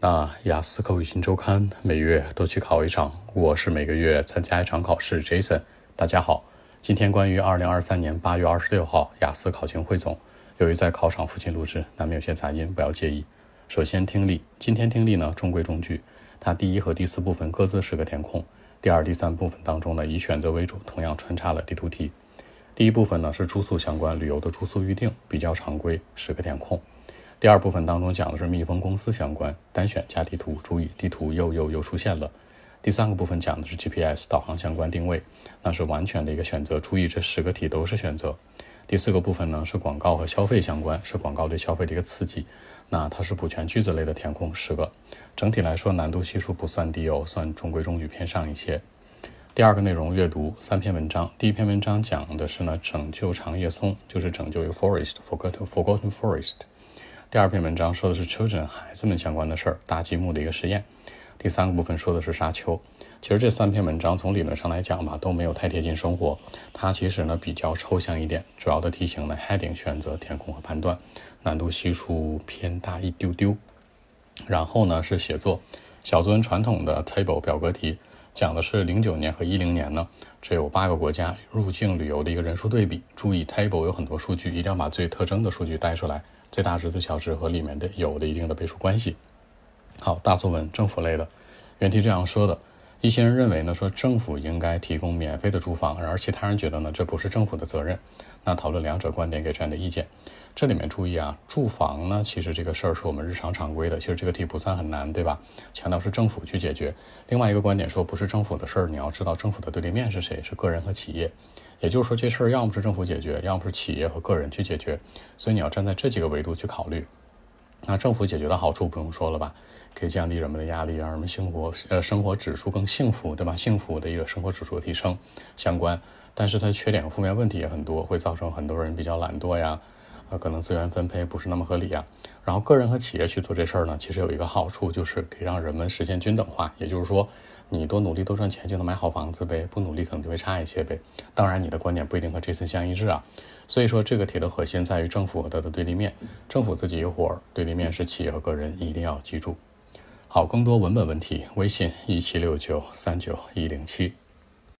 那雅思口语新周刊每月都去考一场，我是每个月参加一场考试。Jason，大家好，今天关于二零二三年八月二十六号雅思考情汇总，由于在考场附近录制，难免有些杂音，不要介意。首先听力，今天听力呢中规中矩，它第一和第四部分各自是个填空，第二、第三部分当中呢以选择为主，同样穿插了地图题。第一部分呢是住宿相关，旅游的住宿预订比较常规，十个填空。第二部分当中讲的是蜜蜂公司相关，单选加地图，注意地图又又又出现了。第三个部分讲的是 GPS 导航相关定位，那是完全的一个选择，注意这十个题都是选择。第四个部分呢是广告和消费相关，是广告对消费的一个刺激，那它是补全句子类的填空十个，整体来说难度系数不算低哦，算中规中矩偏上一些。第二个内容阅读三篇文章，第一篇文章讲的是呢拯救长叶松，就是拯救 forest，forgotten forgotten forest。第二篇文章说的是 children 孩子们相关的事儿，大积木的一个实验。第三个部分说的是沙丘。其实这三篇文章从理论上来讲吧，都没有太贴近生活。它其实呢比较抽象一点，主要的题型呢 heading 选择、填空和判断，难度系数偏大一丢丢。然后呢是写作，小作文传统的 table 表格题，讲的是零九年和一零年呢，这有八个国家入境旅游的一个人数对比。注意 table 有很多数据，一定要把最特征的数据带出来。最大值、最小值和里面的有的一定的倍数关系。好，大作文政府类的原题这样说的：一些人认为呢，说政府应该提供免费的住房，而其他人觉得呢，这不是政府的责任。那讨论两者观点给这样的意见。这里面注意啊，住房呢，其实这个事儿是我们日常常规的，其实这个题不算很难，对吧？强调是政府去解决。另外一个观点说，不是政府的事儿，你要知道政府的对立面是谁，是个人和企业。也就是说，这事儿要么是政府解决，要么是企业和个人去解决，所以你要站在这几个维度去考虑。那政府解决的好处不用说了吧，可以降低人们的压力，让人们生活呃生活指数更幸福，对吧？幸福的一个生活指数的提升相关，但是它缺点和负面问题也很多，会造成很多人比较懒惰呀。呃，可能资源分配不是那么合理啊。然后个人和企业去做这事儿呢，其实有一个好处，就是可以让人们实现均等化。也就是说，你多努力多赚钱就能买好房子呗，不努力可能就会差一些呗。当然，你的观点不一定和这次相一致啊。所以说，这个题的核心在于政府和它的对立面。政府自己一伙儿，对立面是企业和个人，一定要记住。好，更多文本问题，微信一七六九三九一零七。